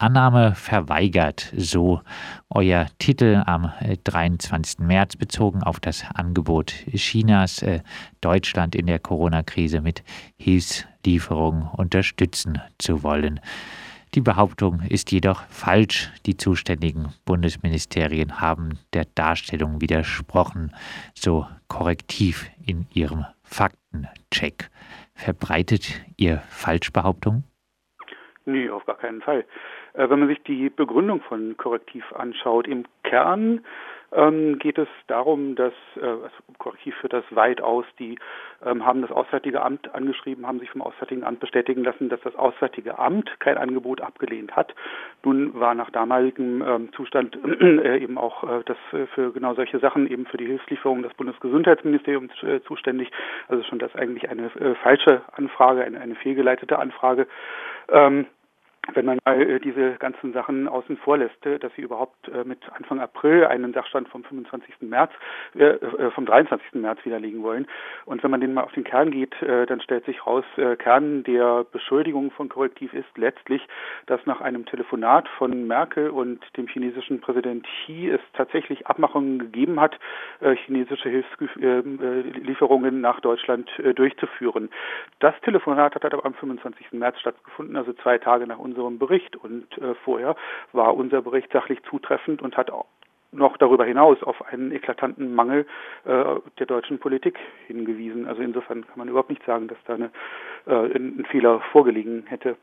Annahme verweigert, so euer Titel am 23. März bezogen auf das Angebot Chinas, Deutschland in der Corona-Krise mit Hilfslieferungen unterstützen zu wollen. Die Behauptung ist jedoch falsch. Die zuständigen Bundesministerien haben der Darstellung widersprochen, so korrektiv in ihrem Faktencheck. Verbreitet ihr Falschbehauptungen? Nee, auf gar keinen Fall. Äh, wenn man sich die Begründung von Korrektiv anschaut, im Kern ähm, geht es darum, dass äh, also Korrektiv führt das weit aus. Die ähm, haben das Auswärtige Amt angeschrieben, haben sich vom Auswärtigen Amt bestätigen lassen, dass das Auswärtige Amt kein Angebot abgelehnt hat. Nun war nach damaligem ähm, Zustand äh, eben auch äh, das äh, für genau solche Sachen eben für die Hilfslieferung das Bundesgesundheitsministerium zuständig. Also schon das eigentlich eine falsche Anfrage, eine, eine fehlgeleitete Anfrage. Ähm, wenn man mal äh, diese ganzen Sachen außen vor lässt, äh, dass sie überhaupt äh, mit Anfang April einen Sachstand vom 25. März, äh, vom 23. März widerlegen wollen. Und wenn man den mal auf den Kern geht, dann stellt sich raus, Kern der Beschuldigung von Korrektiv ist letztlich, dass nach einem Telefonat von Merkel und dem chinesischen Präsident Xi es tatsächlich Abmachungen gegeben hat, chinesische Hilfslieferungen nach Deutschland durchzuführen. Das Telefonat hat aber am 25. März stattgefunden, also zwei Tage nach unserem Bericht. Und äh, vorher war unser Bericht sachlich zutreffend und hat auch noch darüber hinaus auf einen eklatanten Mangel äh, der deutschen Politik hingewiesen. Also insofern kann man überhaupt nicht sagen, dass da eine, äh, ein Fehler vorgelegen hätte.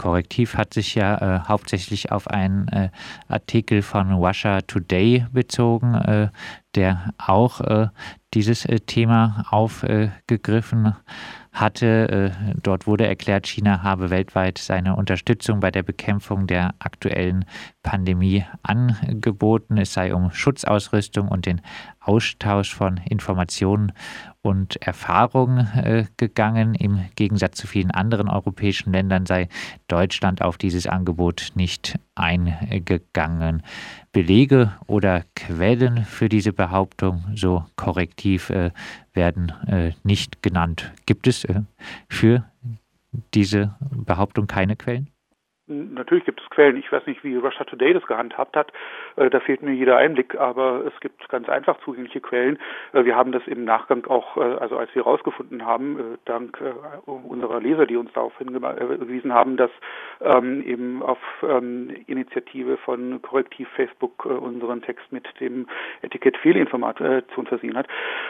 Korrektiv hat sich ja äh, hauptsächlich auf einen äh, Artikel von Russia Today bezogen, äh, der auch äh, dieses äh, Thema aufgegriffen hatte. Äh, dort wurde erklärt, China habe weltweit seine Unterstützung bei der Bekämpfung der aktuellen Pandemie angeboten. Es sei um Schutzausrüstung und den Austausch von Informationen und Erfahrungen äh, gegangen. Im Gegensatz zu vielen anderen europäischen Ländern sei Deutschland auf dieses Angebot nicht eingegangen. Belege oder Quellen für diese Behauptung so korrektiv äh, werden äh, nicht genannt. Gibt es für diese Behauptung keine Quellen? Natürlich gibt es Quellen. Ich weiß nicht, wie Russia Today das gehandhabt hat. Äh, da fehlt mir jeder Einblick, aber es gibt ganz einfach zugängliche Quellen. Äh, wir haben das im Nachgang auch, äh, also als wir herausgefunden haben, dank unserer Leser, die uns darauf hingewiesen haben, dass ähm, eben auf ähm, Initiative von Korrektiv Facebook unseren Text mit dem Etikett Fehlinformation versehen hat.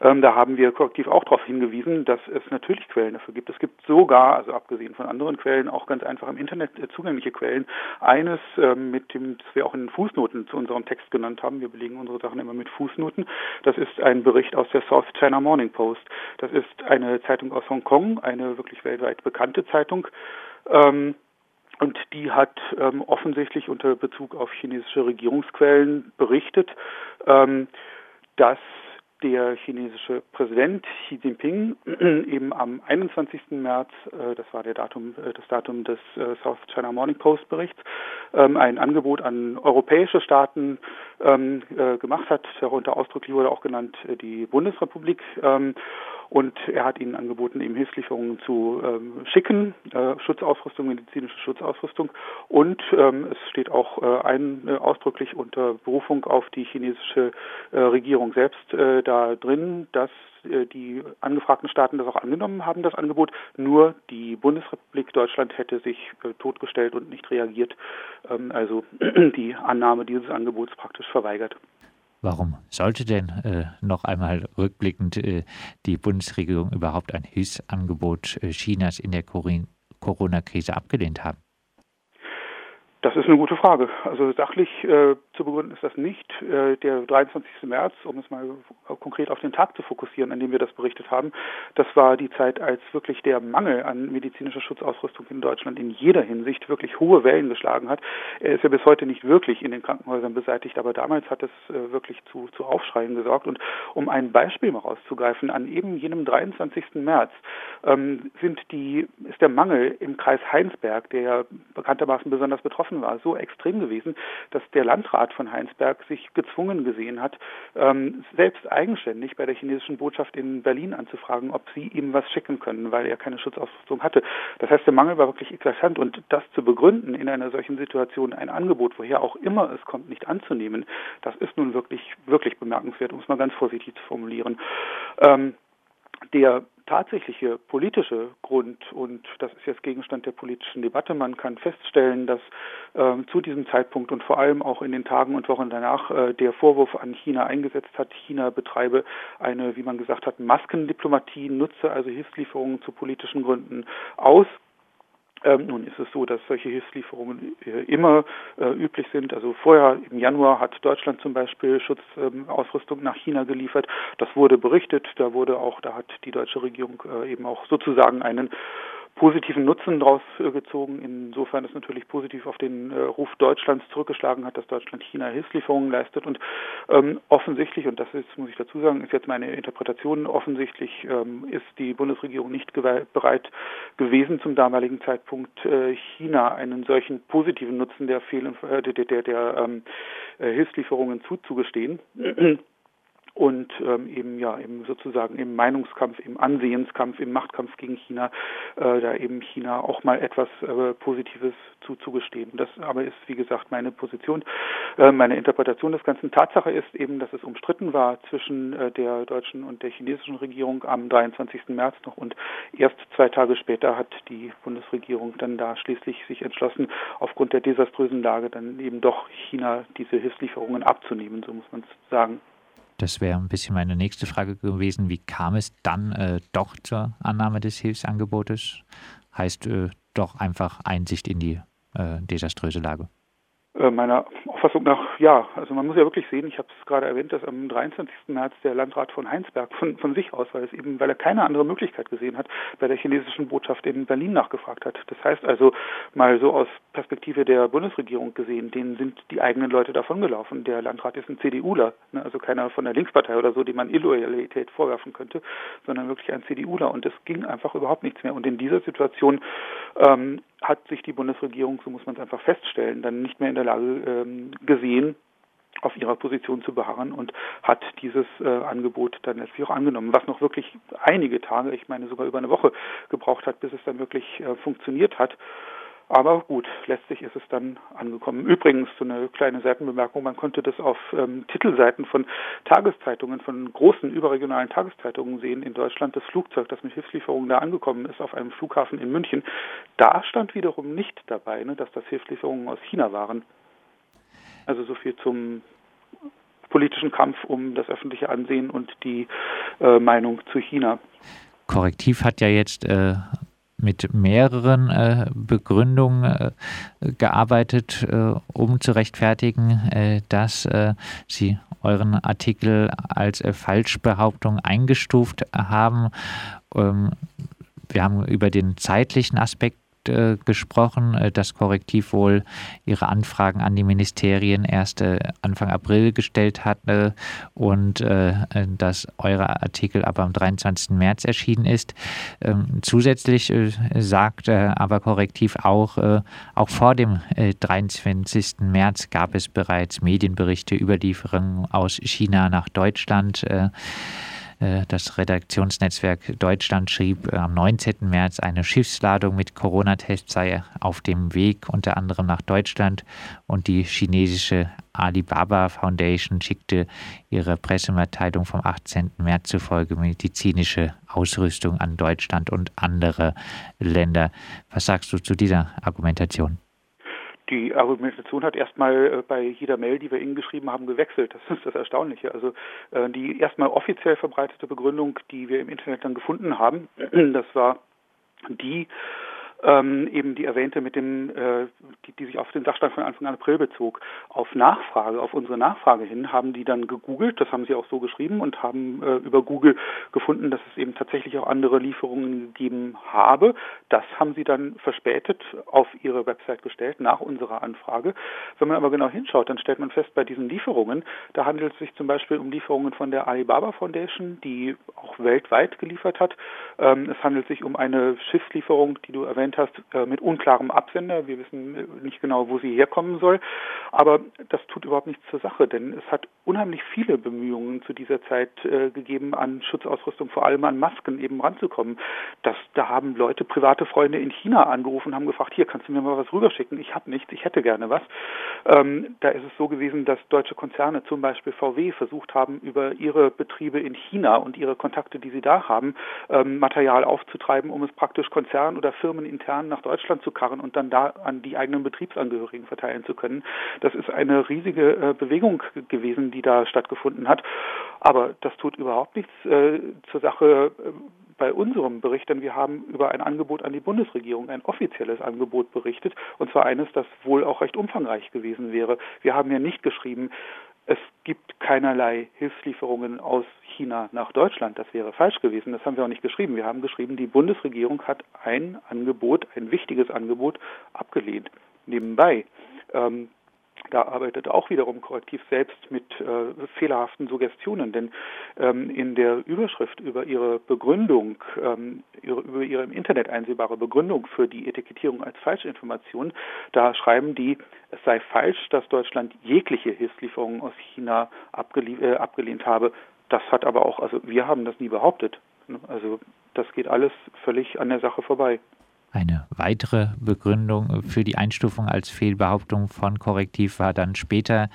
Ähm, da haben wir Korrektiv auch darauf hingewiesen, dass es natürlich Quellen dafür gibt. Es gibt sogar, also abgesehen von anderen Quellen, auch ganz einfach im Internet zugängliche unterschiedliche Quellen. Eines, äh, mit dem, das wir auch in den Fußnoten zu unserem Text genannt haben, wir belegen unsere Sachen immer mit Fußnoten, das ist ein Bericht aus der South China Morning Post. Das ist eine Zeitung aus Hongkong, eine wirklich weltweit bekannte Zeitung. Ähm, und die hat ähm, offensichtlich unter Bezug auf chinesische Regierungsquellen berichtet, ähm, dass der chinesische Präsident Xi Jinping eben am 21. März, äh, das war der Datum, äh, das Datum des äh, South China Morning Post Berichts, ähm, ein Angebot an europäische Staaten ähm, gemacht hat. Darunter ausdrücklich wurde auch genannt die Bundesrepublik. Und er hat ihnen angeboten, eben Hilfslieferungen zu ähm, schicken, äh, Schutzausrüstung, medizinische Schutzausrüstung. Und ähm, es steht auch äh, ein äh, ausdrücklich unter Berufung auf die chinesische äh, Regierung selbst äh, da drin, dass äh, die angefragten Staaten das auch angenommen haben, das Angebot. Nur die Bundesrepublik Deutschland hätte sich äh, totgestellt und nicht reagiert. Ähm, also die Annahme dieses Angebots praktisch verweigert. Warum sollte denn äh, noch einmal rückblickend äh, die Bundesregierung überhaupt ein Hilfsangebot äh, Chinas in der Corona-Krise abgelehnt haben? Das ist eine gute Frage. Also sachlich äh, zu begründen ist das nicht. Äh, der 23. März, um es mal konkret auf den Tag zu fokussieren, an dem wir das berichtet haben, das war die Zeit, als wirklich der Mangel an medizinischer Schutzausrüstung in Deutschland in jeder Hinsicht wirklich hohe Wellen geschlagen hat. Er ist ja bis heute nicht wirklich in den Krankenhäusern beseitigt, aber damals hat es äh, wirklich zu, zu Aufschreien gesorgt. Und um ein Beispiel mal rauszugreifen, an eben jenem 23. März ähm, sind die, ist der Mangel im Kreis Heinsberg, der ja bekanntermaßen besonders betroffen Waffen war so extrem gewesen, dass der Landrat von Heinsberg sich gezwungen gesehen hat, ähm, selbst eigenständig bei der chinesischen Botschaft in Berlin anzufragen, ob sie ihm was schicken können, weil er keine Schutzausrüstung hatte. Das heißt, der Mangel war wirklich eklatant und das zu begründen in einer solchen Situation, ein Angebot, woher auch immer es kommt, nicht anzunehmen, das ist nun wirklich, wirklich bemerkenswert, um es mal ganz vorsichtig zu formulieren. Ähm, der tatsächliche politische Grund, und das ist jetzt Gegenstand der politischen Debatte, man kann feststellen, dass äh, zu diesem Zeitpunkt und vor allem auch in den Tagen und Wochen danach äh, der Vorwurf an China eingesetzt hat, China betreibe eine, wie man gesagt hat, Maskendiplomatie, nutze also Hilfslieferungen zu politischen Gründen aus. Ähm, nun ist es so, dass solche Hilfslieferungen äh, immer äh, üblich sind. Also vorher im Januar hat Deutschland zum Beispiel Schutzausrüstung ähm, nach China geliefert. Das wurde berichtet. Da wurde auch, da hat die deutsche Regierung äh, eben auch sozusagen einen positiven Nutzen daraus äh, gezogen. Insofern ist natürlich positiv auf den äh, Ruf Deutschlands zurückgeschlagen hat, dass Deutschland China Hilfslieferungen leistet. Und ähm, offensichtlich, und das ist, muss ich dazu sagen, ist jetzt meine Interpretation, offensichtlich ähm, ist die Bundesregierung nicht bereit gewesen, zum damaligen Zeitpunkt äh, China einen solchen positiven Nutzen der, Fehl äh, der, der, der ähm, äh, Hilfslieferungen zuzugestehen und ähm, eben ja eben sozusagen im Meinungskampf, im Ansehenskampf, im Machtkampf gegen China, äh, da eben China auch mal etwas äh, Positives zuzugestehen. Das aber ist wie gesagt meine Position, äh, meine Interpretation des Ganzen. Tatsache ist eben, dass es umstritten war zwischen äh, der deutschen und der chinesischen Regierung am 23. März noch und erst zwei Tage später hat die Bundesregierung dann da schließlich sich entschlossen, aufgrund der desaströsen Lage dann eben doch China diese Hilfslieferungen abzunehmen, so muss man sagen. Das wäre ein bisschen meine nächste Frage gewesen. Wie kam es dann äh, doch zur Annahme des Hilfsangebotes? Heißt äh, doch einfach Einsicht in die äh, desaströse Lage. Äh, meiner Auffassung nach ja. Also man muss ja wirklich sehen, ich habe es gerade erwähnt, dass am 23. März der Landrat von Heinsberg von, von sich aus, weil es eben, weil er keine andere Möglichkeit gesehen hat, bei der chinesischen Botschaft in Berlin nachgefragt hat. Das heißt also mal so aus Perspektive der Bundesregierung gesehen, denen sind die eigenen Leute davongelaufen. Der Landrat ist ein CDUler, ne, also keiner von der Linkspartei oder so, dem man Illoyalität vorwerfen könnte, sondern wirklich ein CDUler. Und es ging einfach überhaupt nichts mehr. Und in dieser Situation ähm, hat sich die Bundesregierung, so muss man es einfach feststellen, dann nicht mehr in der Lage ähm, gesehen, auf ihrer Position zu beharren und hat dieses äh, Angebot dann letztlich auch angenommen, was noch wirklich einige Tage, ich meine sogar über eine Woche gebraucht hat, bis es dann wirklich äh, funktioniert hat. Aber gut, letztlich ist es dann angekommen. Übrigens, so eine kleine Seitenbemerkung, man konnte das auf ähm, Titelseiten von Tageszeitungen, von großen überregionalen Tageszeitungen sehen in Deutschland. Das Flugzeug, das mit Hilfslieferungen da angekommen ist, auf einem Flughafen in München, da stand wiederum nicht dabei, ne, dass das Hilfslieferungen aus China waren. Also so viel zum politischen Kampf um das öffentliche Ansehen und die äh, Meinung zu China. Korrektiv hat ja jetzt äh, mit mehreren äh, Begründungen äh, gearbeitet, äh, um zu rechtfertigen, äh, dass äh, sie euren Artikel als äh, Falschbehauptung eingestuft haben. Ähm, wir haben über den zeitlichen Aspekt äh, gesprochen, äh, dass Korrektiv wohl ihre Anfragen an die Ministerien erst äh, Anfang April gestellt hatte und äh, dass euer Artikel aber am 23. März erschienen ist. Ähm, zusätzlich äh, sagt aber Korrektiv auch, auch vor dem 23. März gab es bereits Medienberichte über Lieferungen aus China nach Deutschland. Äh, das Redaktionsnetzwerk Deutschland schrieb äh, am 19. März, eine Schiffsladung mit Corona-Tests sei auf dem Weg unter anderem nach Deutschland und die chinesische Alibaba Foundation schickte ihre Pressemitteilung vom 18. März zufolge medizinische Ausrüstung an Deutschland und andere Länder. Was sagst du zu dieser Argumentation? Die Argumentation hat erstmal äh, bei jeder Mail, die wir Ihnen geschrieben haben, gewechselt. Das ist das Erstaunliche. Also äh, die erstmal offiziell verbreitete Begründung, die wir im Internet dann gefunden haben, das war die, ähm, eben die erwähnte mit dem, äh, die, die sich auf den Sachstand von Anfang an April bezog. Auf Nachfrage, auf unsere Nachfrage hin, haben die dann gegoogelt, das haben sie auch so geschrieben und haben äh, über Google gefunden, dass es eben tatsächlich auch andere Lieferungen gegeben habe. Das haben sie dann verspätet auf ihre Website gestellt nach unserer Anfrage. Wenn man aber genau hinschaut, dann stellt man fest, bei diesen Lieferungen, da handelt es sich zum Beispiel um Lieferungen von der Alibaba Foundation, die auch weltweit geliefert hat. Ähm, es handelt sich um eine Schiffslieferung, die du erwähnt genannt hast, äh, mit unklarem Absender. Wir wissen nicht genau, wo sie herkommen soll. Aber das tut überhaupt nichts zur Sache, denn es hat unheimlich viele Bemühungen zu dieser Zeit äh, gegeben, an Schutzausrüstung, vor allem an Masken eben ranzukommen. Das, da haben Leute, private Freunde in China angerufen, haben gefragt, hier, kannst du mir mal was rüberschicken? Ich habe nichts, ich hätte gerne was. Ähm, da ist es so gewesen, dass deutsche Konzerne, zum Beispiel VW, versucht haben, über ihre Betriebe in China und ihre Kontakte, die sie da haben, ähm, Material aufzutreiben, um es praktisch Konzern- oder firmenintern nach Deutschland zu karren und dann da an die eigenen Betriebsangehörigen verteilen zu können. Das ist eine riesige Bewegung gewesen, die da stattgefunden hat. Aber das tut überhaupt nichts zur Sache bei unserem Bericht, denn wir haben über ein Angebot an die Bundesregierung, ein offizielles Angebot berichtet, und zwar eines, das wohl auch recht umfangreich gewesen wäre. Wir haben ja nicht geschrieben, es gibt keinerlei Hilfslieferungen aus China nach Deutschland. Das wäre falsch gewesen. Das haben wir auch nicht geschrieben. Wir haben geschrieben, die Bundesregierung hat ein Angebot, ein wichtiges Angebot abgelehnt. Nebenbei ähm, da arbeitet auch wiederum Korrektiv selbst mit äh, fehlerhaften Suggestionen, denn ähm, in der Überschrift über ihre Begründung, ähm, ihre, über ihre im Internet einsehbare Begründung für die Etikettierung als Falschinformation, da schreiben die, es sei falsch, dass Deutschland jegliche Hilfslieferungen aus China äh, abgelehnt habe. Das hat aber auch, also wir haben das nie behauptet. Also das geht alles völlig an der Sache vorbei. Eine weitere Begründung für die Einstufung als Fehlbehauptung von Korrektiv war dann später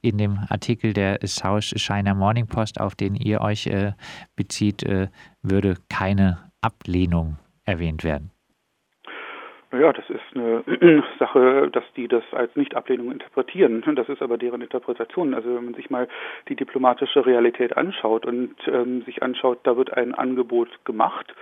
in dem Artikel der South China Morning Post, auf den ihr euch äh, bezieht, äh, würde keine Ablehnung erwähnt werden. Ja, das ist eine Sache, dass die das als Nicht-Ablehnung interpretieren. Das ist aber deren Interpretation. Also wenn man sich mal die diplomatische Realität anschaut und ähm, sich anschaut, da wird ein Angebot gemacht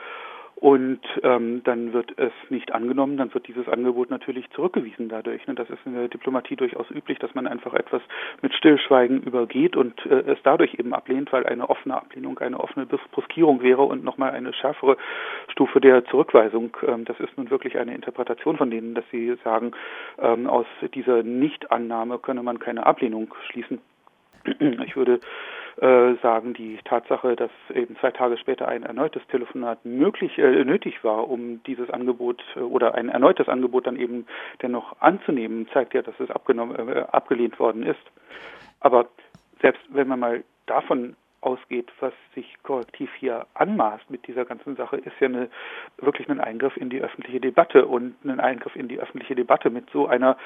und ähm, dann wird es nicht angenommen, dann wird dieses Angebot natürlich zurückgewiesen dadurch. Ne? Das ist in der Diplomatie durchaus üblich, dass man einfach etwas mit Stillschweigen übergeht und äh, es dadurch eben ablehnt, weil eine offene Ablehnung eine offene Bruskierung wäre und nochmal eine schärfere Stufe der Zurückweisung. Ähm, das ist nun wirklich eine Interpretation von denen, dass sie sagen, ähm, aus dieser Nichtannahme könne man keine Ablehnung schließen. Ich würde äh, sagen, die Tatsache, dass eben zwei Tage später ein erneutes Telefonat möglich äh, nötig war, um dieses Angebot äh, oder ein erneutes Angebot dann eben dennoch anzunehmen, zeigt ja, dass es abgenommen, äh, abgelehnt worden ist. Aber selbst wenn man mal davon ausgeht, was sich korrektiv hier anmaßt mit dieser ganzen Sache, ist ja eine, wirklich ein Eingriff in die öffentliche Debatte und ein Eingriff in die öffentliche Debatte mit so einer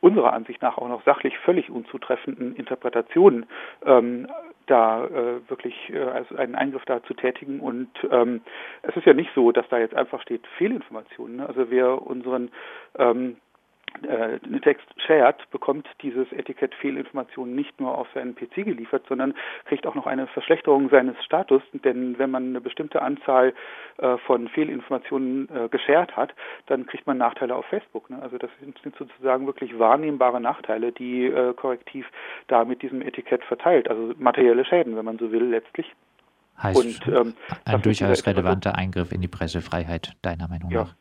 unserer Ansicht nach auch noch sachlich völlig unzutreffenden Interpretation ähm, da äh, wirklich äh, also einen Eingriff da zu tätigen. Und ähm, es ist ja nicht so, dass da jetzt einfach steht Fehlinformationen. Ne? Also wer unseren ähm, äh, Text shared, bekommt dieses Etikett Fehlinformationen nicht nur auf seinen PC geliefert, sondern kriegt auch noch eine Verschlechterung seines Status, denn wenn man eine bestimmte Anzahl äh, von Fehlinformationen äh, geshared hat, dann kriegt man Nachteile auf Facebook. Ne? Also das sind, sind, sozusagen wirklich wahrnehmbare Nachteile, die äh, Korrektiv da mit diesem Etikett verteilt, also materielle Schäden, wenn man so will, letztlich. Heißt Und, ähm, ein durchaus relevanter Eingriff in die Pressefreiheit, deiner Meinung ja. nach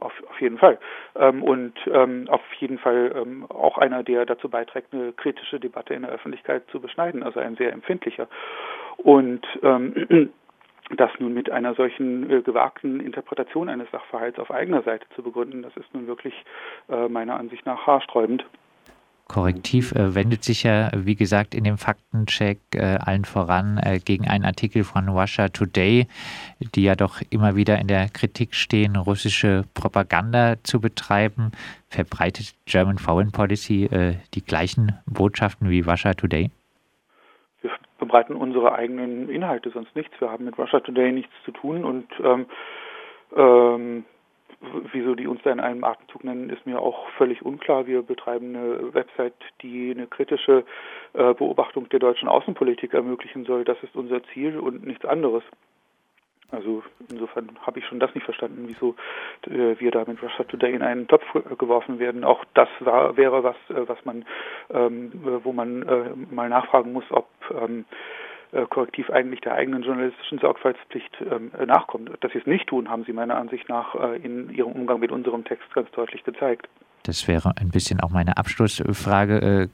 auf, jeden Fall. Ähm, und ähm, auf jeden Fall ähm, auch einer, der dazu beiträgt, eine kritische Debatte in der Öffentlichkeit zu beschneiden, also ein sehr empfindlicher. Und ähm, das nun mit einer solchen äh, gewagten Interpretation eines Sachverhalts auf eigener Seite zu begründen, das ist nun wirklich äh, meiner Ansicht nach haarsträubend. Korrektiv äh, wendet sich ja, wie gesagt, in dem Faktencheck äh, allen voran äh, gegen einen Artikel von Russia Today, die ja doch immer wieder in der Kritik stehen, russische Propaganda zu betreiben. Verbreitet German Foreign Policy äh, die gleichen Botschaften wie Russia Today? Wir verbreiten unsere eigenen Inhalte, sonst nichts. Wir haben mit Russia Today nichts zu tun und ähm, ähm, wieso die uns da in einem Atemzug nennen, ist mir auch völlig unklar. Wir betreiben eine Website, die eine kritische äh, Beobachtung der deutschen Außenpolitik ermöglichen soll. Das ist unser Ziel und nichts anderes. Also insofern habe ich schon das nicht verstanden, wieso äh, wir da mit Russia Today in einen Topf geworfen werden. Auch das war, wäre was, äh, was man, ähm, wo man äh, mal nachfragen muss, ob ähm, äh, korrektiv eigentlich der eigenen journalistischen Sorgfaltspflicht ähm, nachkommt. Dass sie es nicht tun, haben sie meiner Ansicht nach äh, in ihrem Umgang mit unserem Text ganz deutlich gezeigt. Das wäre ein bisschen auch meine Abschlussfrage. Äh,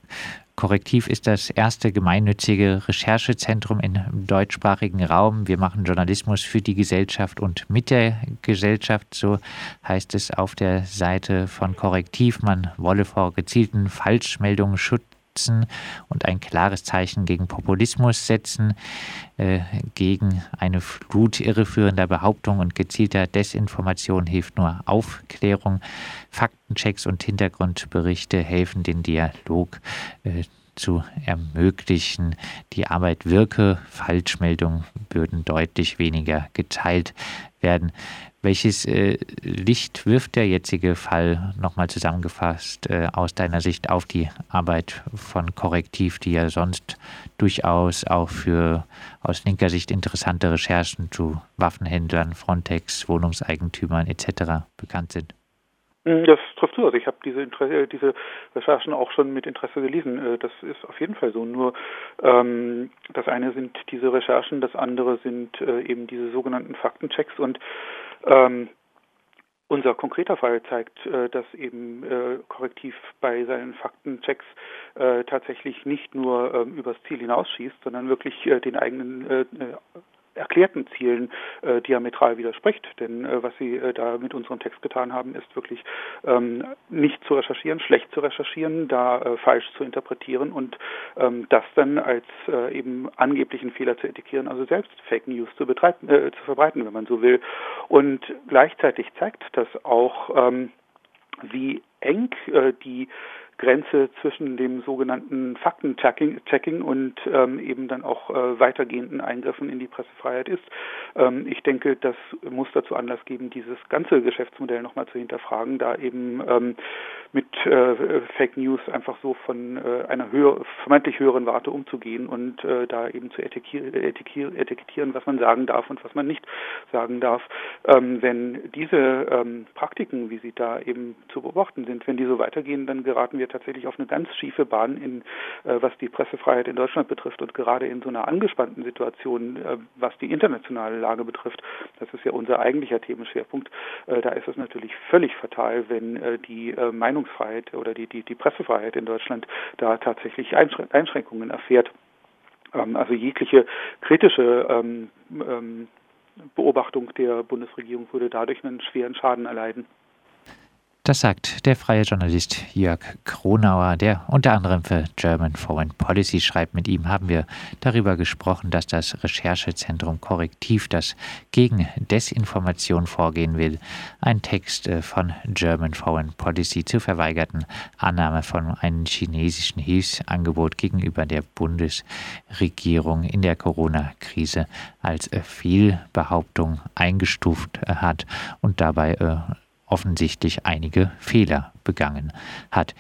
Korrektiv ist das erste gemeinnützige Recherchezentrum im deutschsprachigen Raum. Wir machen Journalismus für die Gesellschaft und mit der Gesellschaft. So heißt es auf der Seite von Korrektiv. Man wolle vor gezielten Falschmeldungen schützen schützen und ein klares Zeichen gegen Populismus setzen, äh, gegen eine Flut irreführender Behauptungen und gezielter Desinformation hilft nur Aufklärung. Faktenchecks und Hintergrundberichte helfen den Dialog äh, zu ermöglichen. Die Arbeit wirke, Falschmeldungen würden deutlich weniger geteilt werden. Welches äh, Licht wirft der jetzige Fall nochmal zusammengefasst äh, aus deiner Sicht auf die Arbeit von Korrektiv, die ja sonst durchaus auch für aus linker Sicht interessante Recherchen zu Waffenhändlern, Frontex, Wohnungseigentümern etc. bekannt sind? Hm, das trifft zu. Also ich habe diese, Interesse, diese Recherchen auch schon mit Interesse gelesen. Äh, das ist auf jeden Fall so. Nur ähm, das eine sind diese Recherchen, das andere sind äh, eben diese sogenannten Faktenchecks und ähm, unser konkreter Fall zeigt, äh, dass eben äh, Korrektiv bei seinen Faktenchecks äh, tatsächlich nicht nur ähm, übers Ziel hinausschießt, sondern wirklich den eigenen erklärten Zielen äh, diametral widerspricht. Denn äh, was Sie äh, da mit unserem Text getan haben, ist wirklich ähm, nicht zu recherchieren, schlecht zu recherchieren, da äh, falsch zu interpretieren und ähm, das dann als äh, eben angeblichen Fehler zu etikieren, also selbst Fake News zu, betreiben, äh, zu verbreiten, wenn man so will. Und gleichzeitig zeigt das auch, ähm, wie eng äh, die Grenze zwischen dem sogenannten Faktenchecking und ähm, eben dann auch äh, weitergehenden Eingriffen in die Pressefreiheit ist. Ähm, ich denke, das muss dazu Anlass geben, dieses ganze Geschäftsmodell nochmal zu hinterfragen, da eben ähm, mit äh, Fake News einfach so von äh, einer höher, vermeintlich höheren Warte umzugehen und äh, da eben zu etikettieren, was man sagen darf und was man nicht sagen darf. Ähm, wenn diese ähm, Praktiken, wie sie da eben zu beobachten sind, wenn die so weitergehen, dann geraten wir tatsächlich auf eine ganz schiefe Bahn, in, äh, was die Pressefreiheit in Deutschland betrifft und gerade in so einer angespannten Situation, äh, was die internationale Lage betrifft. Das ist ja unser eigentlicher Themenschwerpunkt. Äh, da ist es natürlich völlig fatal, wenn äh, die äh, Meinungsfreiheit oder die, die, die Pressefreiheit in Deutschland da tatsächlich Einschränkungen erfährt. Ähm, also jegliche kritische ähm, ähm, Beobachtung der Bundesregierung würde dadurch einen schweren Schaden erleiden. Das sagt der freie Journalist Jörg Kronauer, der unter anderem für German Foreign Policy schreibt. Mit ihm haben wir darüber gesprochen, dass das Recherchezentrum Korrektiv, das gegen Desinformation vorgehen will, ein Text äh, von German Foreign Policy zur verweigerten Annahme von einem chinesischen Hilfsangebot gegenüber der Bundesregierung in der Corona-Krise als äh, Fehlbehauptung eingestuft hat und dabei äh, offensichtlich einige Fehler begangen hat.